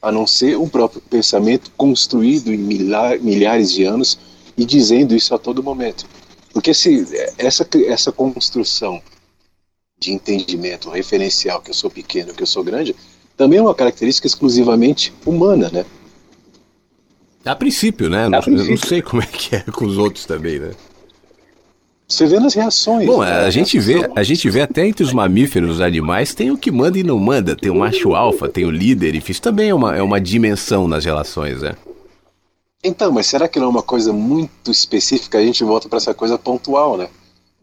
A não ser o próprio pensamento construído em milhares de anos e dizendo isso a todo momento. Porque se essa, essa construção de entendimento referencial, que eu sou pequeno, que eu sou grande, também é uma característica exclusivamente humana, né? A princípio, né? A não, princípio. não sei como é que é com os outros também, né? Você vê nas reações. Bom, né? a gente vê, a gente vê até entre os mamíferos, os animais, tem o que manda e não manda, tem o macho alfa, tem o líder, enfim, isso também é uma, é uma dimensão nas relações, né? Então, mas será que não é uma coisa muito específica? A gente volta para essa coisa pontual, né?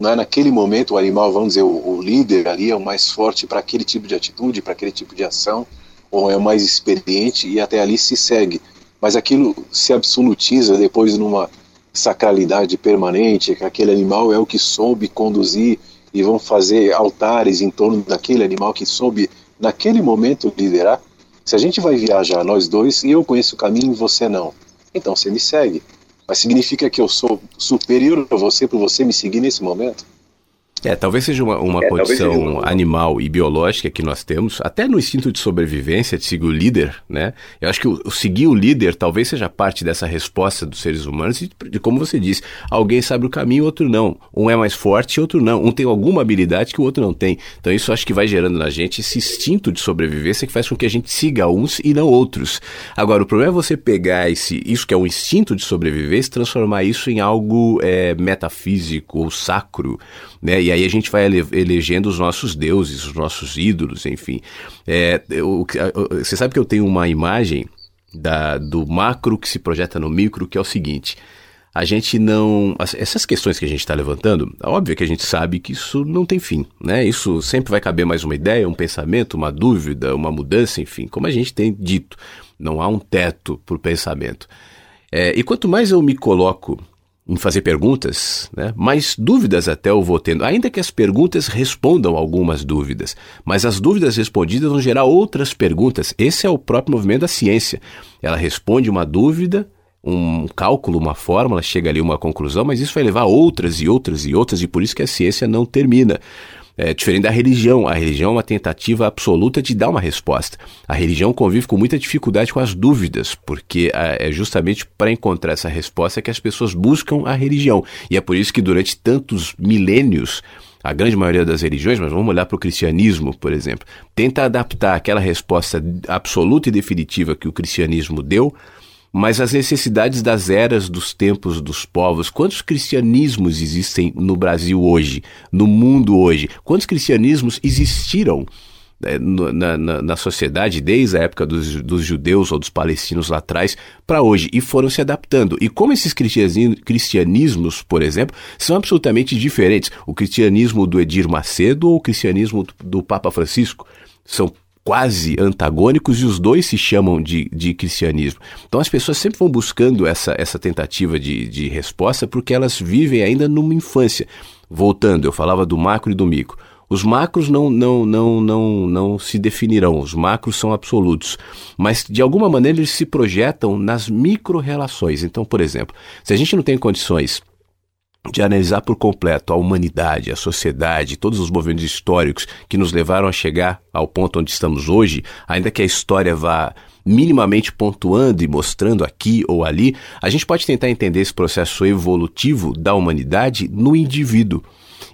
Não é naquele momento o animal, vamos dizer, o, o líder ali é o mais forte para aquele tipo de atitude, para aquele tipo de ação, ou é o mais experiente e até ali se segue. Mas aquilo se absolutiza depois numa sacralidade permanente, que aquele animal é o que soube conduzir e vão fazer altares em torno daquele animal que soube naquele momento liderar. Se a gente vai viajar nós dois e eu conheço o caminho e você não, então você me segue. Mas significa que eu sou superior a você por você me seguir nesse momento? É, talvez seja uma, uma é, condição uma... animal e biológica que nós temos, até no instinto de sobrevivência, de seguir o líder, né? Eu acho que o, o seguir o líder talvez seja parte dessa resposta dos seres humanos e, de, como você disse, alguém sabe o caminho, outro não. Um é mais forte, outro não. Um tem alguma habilidade que o outro não tem. Então isso acho que vai gerando na gente esse instinto de sobrevivência que faz com que a gente siga uns e não outros. Agora, o problema é você pegar esse, isso que é um instinto de sobrevivência e transformar isso em algo é, metafísico ou sacro, né? E aí a gente vai ele elegendo os nossos deuses, os nossos ídolos, enfim. É, eu, você sabe que eu tenho uma imagem da, do macro que se projeta no micro, que é o seguinte. A gente não. Essas questões que a gente está levantando, óbvio que a gente sabe que isso não tem fim, né? Isso sempre vai caber mais uma ideia, um pensamento, uma dúvida, uma mudança, enfim, como a gente tem dito, não há um teto para o pensamento. É, e quanto mais eu me coloco em fazer perguntas, né? mais dúvidas até eu vou tendo, ainda que as perguntas respondam algumas dúvidas, mas as dúvidas respondidas vão gerar outras perguntas. Esse é o próprio movimento da ciência. Ela responde uma dúvida, um cálculo, uma fórmula, chega ali a uma conclusão, mas isso vai levar a outras e outras e outras, e por isso que a ciência não termina. É diferente da religião. A religião é uma tentativa absoluta de dar uma resposta. A religião convive com muita dificuldade com as dúvidas, porque é justamente para encontrar essa resposta que as pessoas buscam a religião. E é por isso que durante tantos milênios a grande maioria das religiões, mas vamos olhar para o cristianismo, por exemplo, tenta adaptar aquela resposta absoluta e definitiva que o cristianismo deu mas as necessidades das eras, dos tempos, dos povos. Quantos cristianismos existem no Brasil hoje, no mundo hoje? Quantos cristianismos existiram? Né, na, na, na, sociedade desde a época dos, dos judeus ou dos palestinos lá atrás para hoje e foram se adaptando. E como esses cristianismos, por exemplo, são absolutamente diferentes. O cristianismo do Edir Macedo ou o cristianismo do Papa Francisco são quase antagônicos e os dois se chamam de, de cristianismo. Então as pessoas sempre vão buscando essa, essa tentativa de, de resposta porque elas vivem ainda numa infância. Voltando, eu falava do macro e do micro. Os macros não, não, não, não, não se definirão, os macros são absolutos, mas de alguma maneira eles se projetam nas micro-relações. Então, por exemplo, se a gente não tem condições de analisar por completo a humanidade, a sociedade, todos os movimentos históricos que nos levaram a chegar ao ponto onde estamos hoje, ainda que a história vá minimamente pontuando e mostrando aqui ou ali, a gente pode tentar entender esse processo evolutivo da humanidade no indivíduo.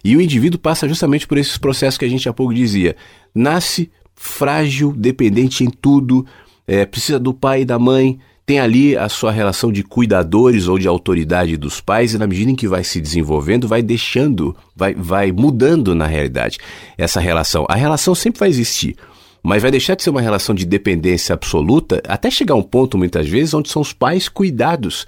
E o indivíduo passa justamente por esses processos que a gente há pouco dizia. Nasce frágil, dependente em tudo, é, precisa do pai e da mãe, tem ali a sua relação de cuidadores ou de autoridade dos pais, e na medida em que vai se desenvolvendo, vai deixando, vai, vai mudando na realidade essa relação. A relação sempre vai existir, mas vai deixar de ser uma relação de dependência absoluta até chegar a um ponto, muitas vezes, onde são os pais cuidados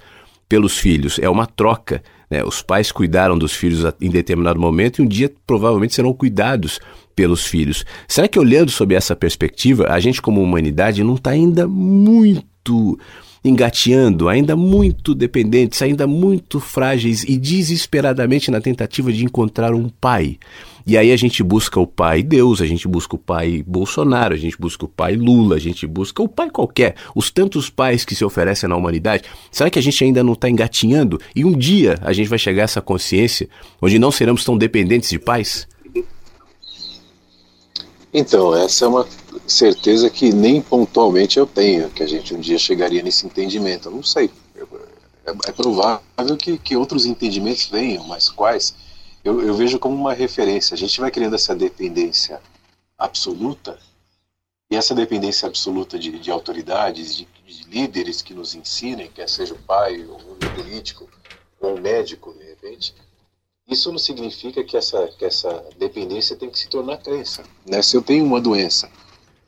pelos filhos. É uma troca. Né? Os pais cuidaram dos filhos em determinado momento e um dia provavelmente serão cuidados pelos filhos. Será que olhando sob essa perspectiva, a gente como humanidade não está ainda muito engateando, ainda muito dependentes, ainda muito frágeis e desesperadamente na tentativa de encontrar um pai. E aí a gente busca o pai Deus, a gente busca o pai Bolsonaro, a gente busca o pai Lula, a gente busca o pai qualquer, os tantos pais que se oferecem na humanidade. Será que a gente ainda não está engatinhando? E um dia a gente vai chegar a essa consciência onde não seremos tão dependentes de pais? Então, essa é uma certeza que nem pontualmente eu tenho, que a gente um dia chegaria nesse entendimento. Eu não sei. É, é provável que, que outros entendimentos venham, mas quais? Eu, eu vejo como uma referência. A gente vai criando essa dependência absoluta, e essa dependência absoluta de, de autoridades, de, de, líderes que nos ensinem, quer seja o pai, ou o político, ou o médico, de repente, isso não significa que essa, que essa dependência tem que se tornar crença. Né? Se eu tenho uma doença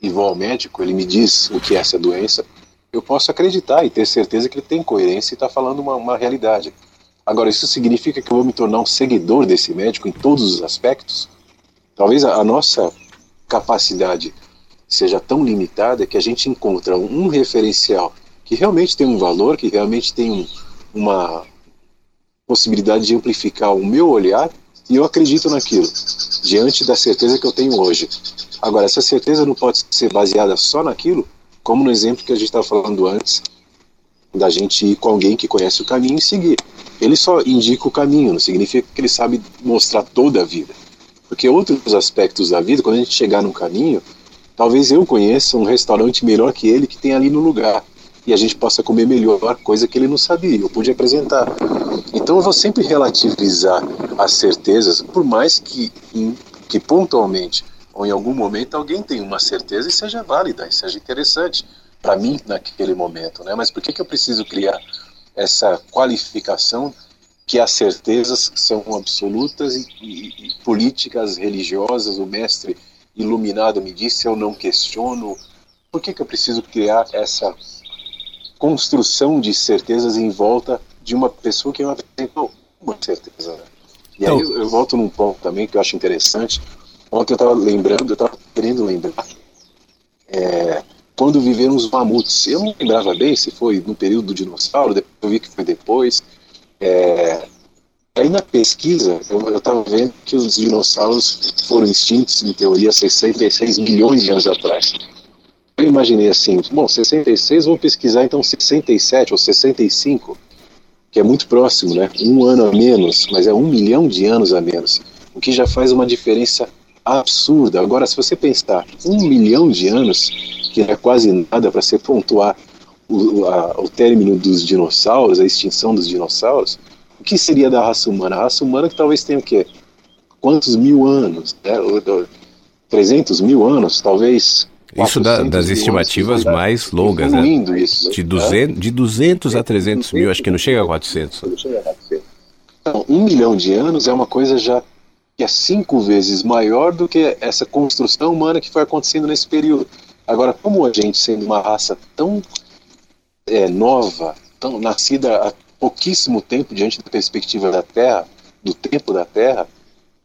e vou ao médico, ele me diz o que é essa doença, eu posso acreditar e ter certeza que ele tem coerência e está falando uma, uma realidade. Agora, isso significa que eu vou me tornar um seguidor desse médico em todos os aspectos? Talvez a, a nossa capacidade seja tão limitada que a gente encontra um referencial que realmente tem um valor, que realmente tem um, uma, possibilidade de amplificar o meu olhar e eu acredito naquilo, diante da certeza que eu tenho hoje. Agora, essa certeza não pode ser baseada só naquilo, como no exemplo que a gente estava falando antes, da gente ir com alguém que conhece o caminho e seguir. Ele só indica o caminho, não significa que ele sabe mostrar toda a vida. Porque outros aspectos da vida, quando a gente chegar num caminho, talvez eu conheça um restaurante melhor que ele que tem ali no lugar e a gente possa comer melhor, coisa que ele não sabia, eu pude apresentar. Então eu vou sempre relativizar as certezas, por mais que, em, que pontualmente ou em algum momento alguém tenha uma certeza e seja válida, e seja interessante para mim naquele momento, né? Mas por que, que eu preciso criar essa qualificação que as certezas são absolutas e, e, e políticas religiosas, o mestre iluminado me disse, eu não questiono. Por que, que eu preciso criar essa construção de certezas em volta de uma pessoa que não apresentou uma certeza. Né? E então, aí eu, eu, volto num ponto também que eu acho interessante. Ontem eu estava lembrando, eu estava querendo lembrar, é, quando viveram os mamutes. Eu não lembrava bem se foi no período do dinossauro, depois eu vi que foi depois. É, aí na pesquisa, eu estava vendo que os dinossauros foram extintos, em teoria, 66 milhões de anos atrás eu imaginei assim, bom, 66, vou pesquisar então 67 ou 65, que é muito próximo, né? Um ano a menos, mas é um milhão de anos a menos, o que já faz uma diferença absurda. Agora, se você pensar um milhão de anos, que é quase nada para se pontuar o, a, o término dos dinossauros, a extinção dos dinossauros, o que seria da raça humana? A raça humana que talvez tenha o quê? Quantos mil anos? Né? 300 mil anos, talvez isso da, das estimativas mais longas, né? Isso, de, 200, de 200 a 300 mil, acho que não chega a 400. Então, um milhão de anos é uma coisa já que é cinco vezes maior do que essa construção humana que foi acontecendo nesse período. Agora, como a gente, sendo uma raça tão é, nova, tão nascida há pouquíssimo tempo diante da perspectiva da Terra, do tempo da Terra,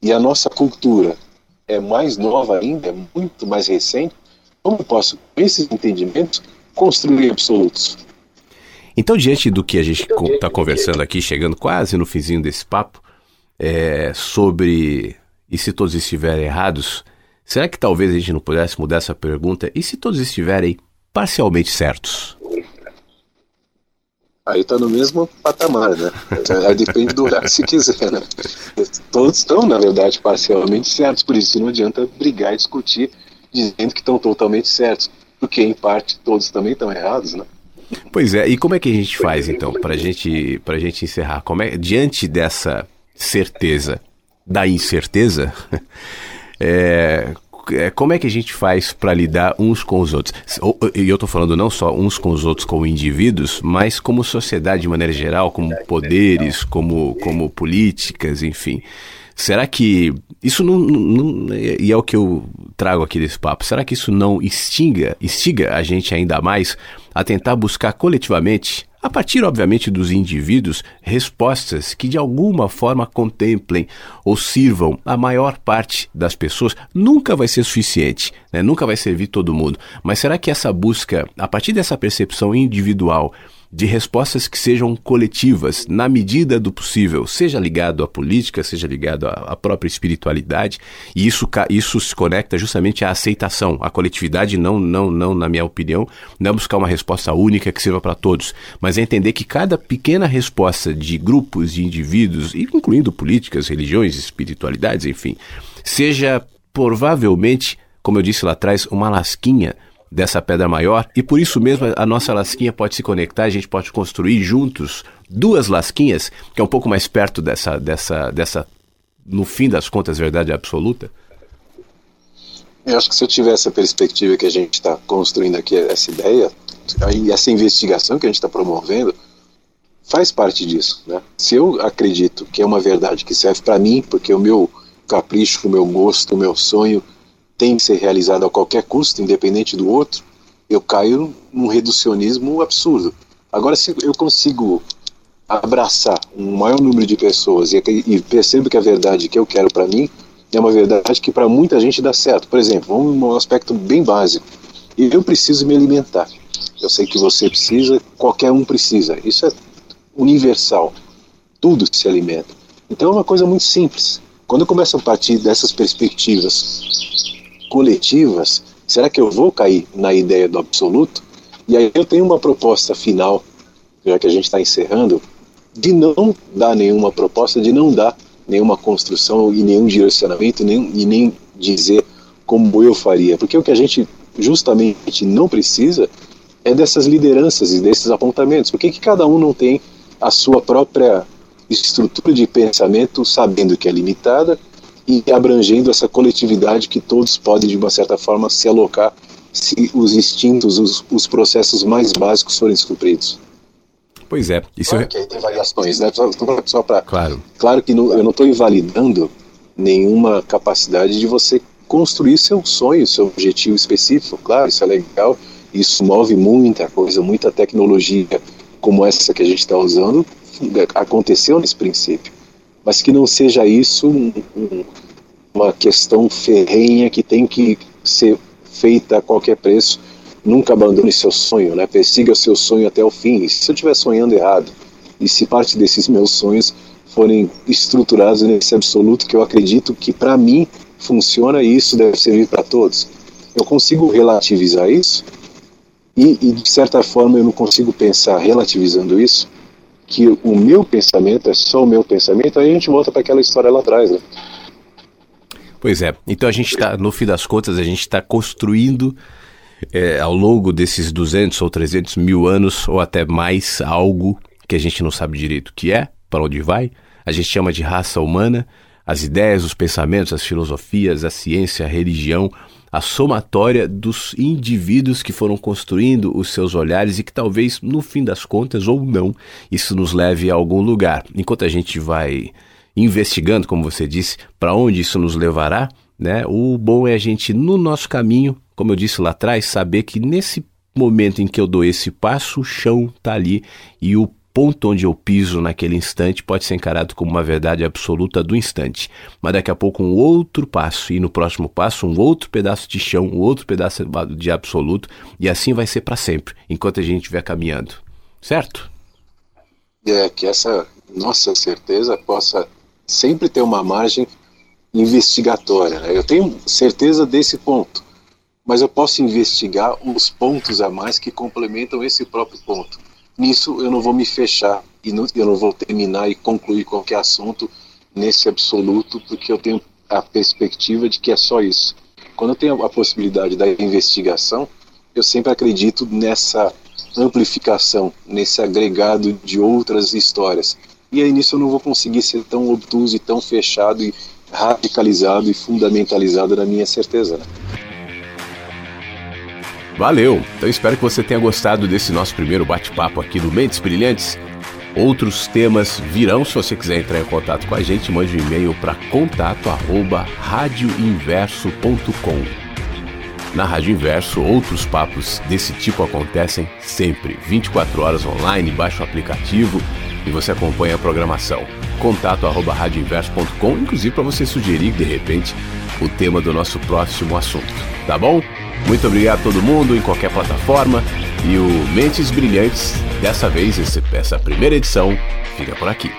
e a nossa cultura é mais nova ainda, é muito mais recente, como posso, com esses entendimentos, construir absolutos? Então, diante do que a gente está conversando aqui, chegando quase no finzinho desse papo, é, sobre e se todos estiverem errados, será que talvez a gente não pudesse mudar essa pergunta? E se todos estiverem parcialmente certos? Aí está no mesmo patamar, né? Aí depende do olhar se quiser, né? Todos estão, na verdade, parcialmente certos, por isso não adianta brigar e discutir dizendo que estão totalmente certos, porque em parte todos também estão errados, né? Pois é, e como é que a gente faz então, para gente, a gente encerrar? Como é, diante dessa certeza da incerteza, é, é, como é que a gente faz para lidar uns com os outros? E eu estou falando não só uns com os outros como indivíduos, mas como sociedade de maneira geral, como poderes, como, como políticas, enfim. Será que isso não, não, E é o que eu trago aqui desse papo. Será que isso não instiga, instiga a gente ainda mais a tentar buscar coletivamente a partir, obviamente, dos indivíduos, respostas que de alguma forma contemplem ou sirvam a maior parte das pessoas, nunca vai ser suficiente, né? nunca vai servir todo mundo. Mas será que essa busca, a partir dessa percepção individual, de respostas que sejam coletivas, na medida do possível, seja ligado à política, seja ligado à própria espiritualidade, e isso, isso se conecta justamente à aceitação. A coletividade, não, não, não, na minha opinião, não é buscar uma resposta única que sirva para todos, mas é entender que cada pequena resposta de grupos, de indivíduos, incluindo políticas, religiões, espiritualidades, enfim, seja provavelmente, como eu disse lá atrás, uma lasquinha dessa pedra maior e por isso mesmo a nossa lasquinha pode se conectar, a gente pode construir juntos duas lasquinhas, que é um pouco mais perto dessa, dessa, dessa no fim das contas, verdade absoluta? Eu acho que se eu tivesse a perspectiva que a gente está construindo aqui, essa ideia, e essa investigação que a gente está promovendo, faz parte disso. Né? Se eu acredito que é uma verdade que serve para mim, porque o meu capricho, o meu gosto, o meu sonho tem que ser realizado a qualquer custo, independente do outro, eu caio num reducionismo absurdo. Agora, se eu consigo abraçar um maior número de pessoas e, e percebo que a verdade que eu quero para mim é uma verdade que para muita gente dá certo. Por exemplo, um aspecto bem básico. Eu preciso me alimentar. Eu sei que você precisa, qualquer um precisa. Isso é universal. Tudo se alimenta. Então é uma coisa muito simples. Quando eu começo a partir dessas perspectivas coletivas, será que eu vou cair na ideia do absoluto? E aí eu tenho uma proposta final, já que a gente está encerrando, de não dar nenhuma proposta, de não dar nenhuma construção e nenhum direcionamento, nem, e nem dizer como eu faria. Porque o que a gente justamente não precisa é dessas lideranças e desses apontamentos. Por que, cada um não tem a sua própria estrutura de pensamento, sabendo que é limitada e abrangendo essa coletividade que todos podem, de uma certa forma, se alocar se os instintos, os, os processos mais básicos forem supridos. Pois é. Isso claro é... que aí tem variações, né? Só, só para. Claro. Claro que não, eu não estou invalidando nenhuma capacidade de você construir seu sonho, seu objetivo específico. Claro, isso é legal. Isso move muita coisa, muita tecnologia como essa que a gente está usando aconteceu nesse princípio mas que não seja isso um, um, uma questão ferrenha que tem que ser feita a qualquer preço. Nunca abandone seu sonho, né? Persiga seu sonho até o fim. E se eu estiver sonhando errado, e se parte desses meus sonhos forem estruturados nesse absoluto que eu acredito que para mim funciona e isso deve servir para todos, eu consigo relativizar isso e, e de certa forma eu não consigo pensar relativizando isso que o meu pensamento é só o meu pensamento, aí a gente volta para aquela história lá atrás, né? Pois é. Então a gente está, no fim das contas, a gente está construindo é, ao longo desses 200 ou 300 mil anos, ou até mais, algo que a gente não sabe direito o que é, para onde vai. A gente chama de raça humana. As ideias, os pensamentos, as filosofias, a ciência, a religião, a somatória dos indivíduos que foram construindo os seus olhares e que talvez, no fim das contas, ou não, isso nos leve a algum lugar. Enquanto a gente vai investigando, como você disse, para onde isso nos levará, né? O bom é a gente, no nosso caminho, como eu disse lá atrás, saber que nesse momento em que eu dou esse passo, o chão está ali e o ponto onde eu piso naquele instante pode ser encarado como uma verdade absoluta do instante. Mas daqui a pouco um outro passo e no próximo passo um outro pedaço de chão, um outro pedaço de absoluto e assim vai ser para sempre, enquanto a gente estiver caminhando. Certo? É que essa nossa certeza possa sempre ter uma margem investigatória. Né? Eu tenho certeza desse ponto, mas eu posso investigar os pontos a mais que complementam esse próprio ponto nisso eu não vou me fechar e não, eu não vou terminar e concluir qualquer assunto nesse absoluto, porque eu tenho a perspectiva de que é só isso. Quando eu tenho a possibilidade da investigação, eu sempre acredito nessa amplificação, nesse agregado de outras histórias. E aí nisso eu não vou conseguir ser tão obtuso e tão fechado e radicalizado e fundamentalizado na minha certeza. Né? Valeu! Então espero que você tenha gostado desse nosso primeiro bate-papo aqui do Mentes Brilhantes. Outros temas virão. Se você quiser entrar em contato com a gente, mande um e-mail para contato@radioinverso.com. Na Rádio Inverso, outros papos desse tipo acontecem sempre, 24 horas online, baixa o aplicativo e você acompanha a programação. Contato@radioinverso.com, inclusive para você sugerir de repente o tema do nosso próximo assunto, tá bom? Muito obrigado a todo mundo em qualquer plataforma e o Mentes Brilhantes, dessa vez essa primeira edição, fica por aqui.